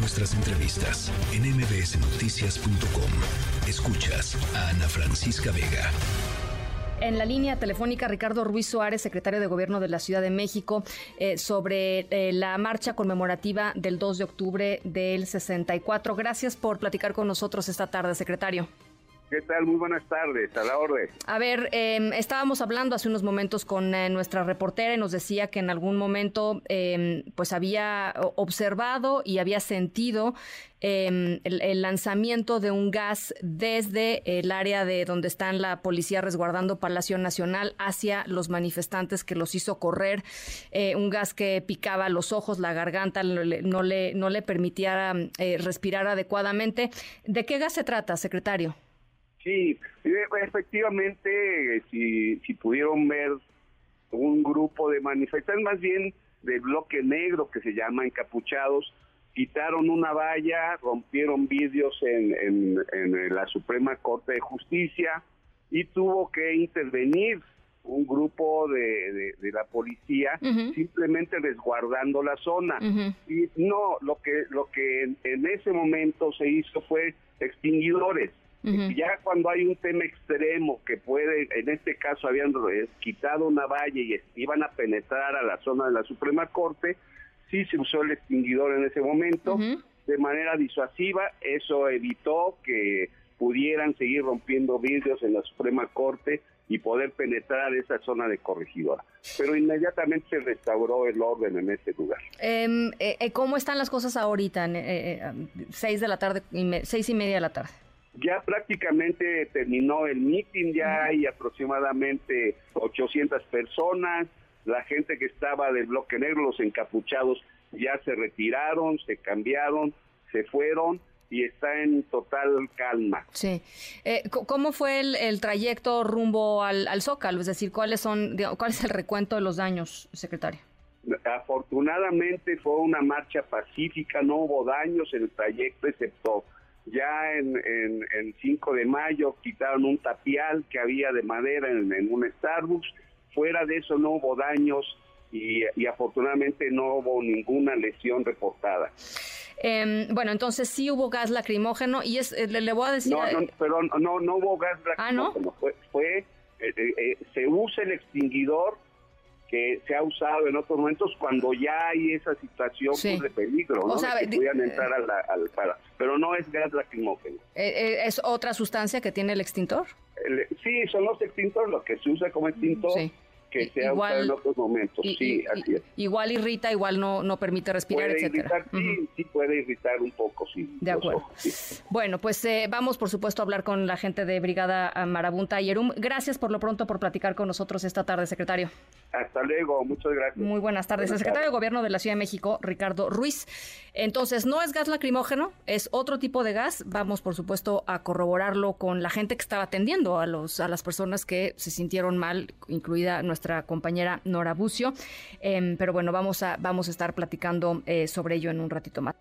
nuestras entrevistas en mbsnoticias.com. Escuchas a Ana Francisca Vega. En la línea telefónica, Ricardo Ruiz Suárez, secretario de Gobierno de la Ciudad de México, eh, sobre eh, la marcha conmemorativa del 2 de octubre del 64. Gracias por platicar con nosotros esta tarde, secretario. ¿Qué tal? Muy buenas tardes, a la orden. A ver, em, estábamos hablando hace unos momentos con eh, nuestra reportera y nos decía que en algún momento em, pues había observado y había sentido em, el, lanzamiento de un gas desde el área de donde está la policía resguardando Palacio Nacional hacia los manifestantes que los hizo correr, eh, un gas que picaba los ojos, la garganta, no le, no le permitía eh, respirar adecuadamente. ¿De qué gas se trata, secretario? Sí, efectivamente, si, si pudieron ver un grupo de manifestantes, más bien de bloque negro que se llama encapuchados, quitaron una valla, rompieron vidrios en, en, la Suprema Corte de Justicia y tuvo que intervenir un grupo de, de, la policía simplemente resguardando la zona. Y no lo que lo que en, ese momento se hizo fue extinguidores ya cuando hay un tema extremo que puede, en este caso habían quitado una valla y iban a penetrar a la zona de la Suprema Corte, sí se usó el extinguidor en ese momento de manera disuasiva, eso evitó que pudieran seguir rompiendo vidrios en la Suprema Corte y poder penetrar esa zona de corregidora. Pero inmediatamente se restauró el orden en ese lugar. Em, eh, eh, ¿Cómo están las cosas ahorita? Eh, seis de la tarde, seis y media de la tarde. Ya prácticamente terminó el meeting, ya hay aproximadamente 800 personas, la gente que estaba del bloque negro, los encapuchados, ya se retiraron, se cambiaron, se fueron y está en total calma. Sí. Eh, ¿Cómo fue el, trayecto rumbo al, al, Zócalo? Es decir, ¿cuáles son, ¿cuál es el recuento de los daños, secretario? Afortunadamente fue una marcha pacífica, no hubo daños en el trayecto, excepto ya en, en, 5 de mayo quitaron un tapial que había de madera en, un Starbucks. Fuera de eso no hubo daños y, afortunadamente no hubo ninguna lesión reportada. Em, bueno, entonces sí hubo gas lacrimógeno y es, eh, le, voy a decir... No, no, pero no, no hubo gas lacrimógeno. ¿Ah, no? Fue, eh, eh, se usa el extinguidor que se ha usado en otros momentos cuando ya hay esa situación pues, de peligro, ¿no? que podían entrar al, al para, pero no es gas lacrimógeno. Eh, eh, ¿Es otra sustancia que tiene el extintor? sí, son los extintores, lo que se usa como extintor. Sí que se ha usado en otros momentos. sí, así es. Igual irrita, igual no, no permite respirar, puede etcétera. sí, sí puede irritar un poco, sí. De acuerdo. Bueno, pues eh, vamos, por supuesto, a hablar con la gente de Brigada Marabunta y Yerum. Gracias por lo pronto por platicar con nosotros esta tarde, secretario. Hasta luego, muchas gracias. Muy buenas tardes. el secretario de Gobierno de la Ciudad de México, Ricardo Ruiz. Entonces, no es gas lacrimógeno, es otro tipo de gas. Vamos, por supuesto, a corroborarlo con la gente que estaba atendiendo a, los, a las personas que se sintieron mal, incluida nuestra compañera Nora Bucio. Em, pero bueno, vamos a, vamos a estar platicando eh, sobre ello en un ratito más.